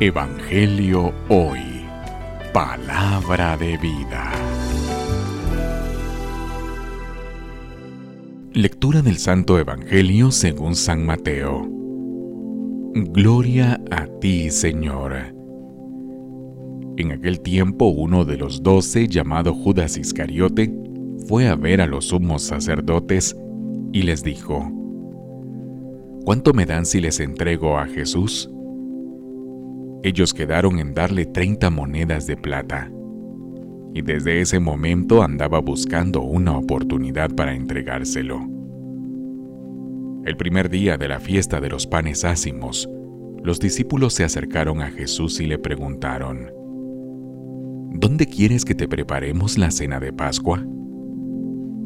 Evangelio Hoy. Palabra de vida. Lectura del Santo Evangelio según San Mateo. Gloria a ti, Señor. En aquel tiempo uno de los doce, llamado Judas Iscariote, fue a ver a los sumos sacerdotes y les dijo, ¿Cuánto me dan si les entrego a Jesús? Ellos quedaron en darle 30 monedas de plata, y desde ese momento andaba buscando una oportunidad para entregárselo. El primer día de la fiesta de los panes ácimos, los discípulos se acercaron a Jesús y le preguntaron, ¿Dónde quieres que te preparemos la cena de Pascua?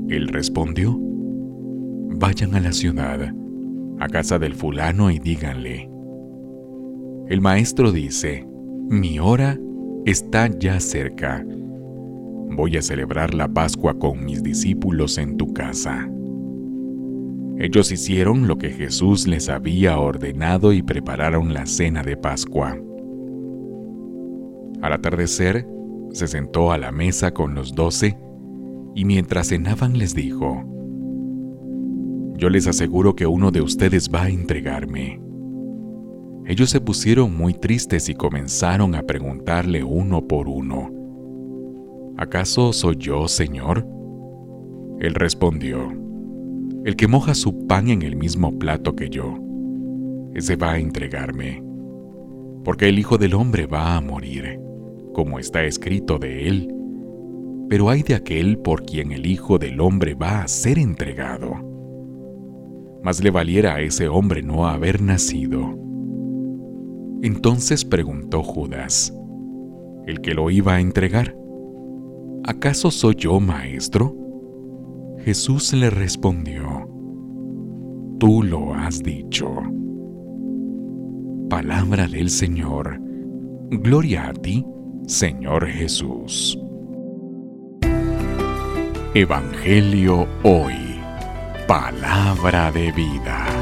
Él respondió, Vayan a la ciudad, a casa del fulano y díganle, el maestro dice, mi hora está ya cerca. Voy a celebrar la Pascua con mis discípulos en tu casa. Ellos hicieron lo que Jesús les había ordenado y prepararon la cena de Pascua. Al atardecer, se sentó a la mesa con los doce y mientras cenaban les dijo, Yo les aseguro que uno de ustedes va a entregarme. Ellos se pusieron muy tristes y comenzaron a preguntarle uno por uno, ¿acaso soy yo, Señor? Él respondió, el que moja su pan en el mismo plato que yo, ese va a entregarme, porque el Hijo del Hombre va a morir, como está escrito de él, pero hay de aquel por quien el Hijo del Hombre va a ser entregado. Más le valiera a ese hombre no haber nacido. Entonces preguntó Judas, el que lo iba a entregar, ¿acaso soy yo, maestro? Jesús le respondió, Tú lo has dicho. Palabra del Señor. Gloria a ti, Señor Jesús. Evangelio hoy. Palabra de vida.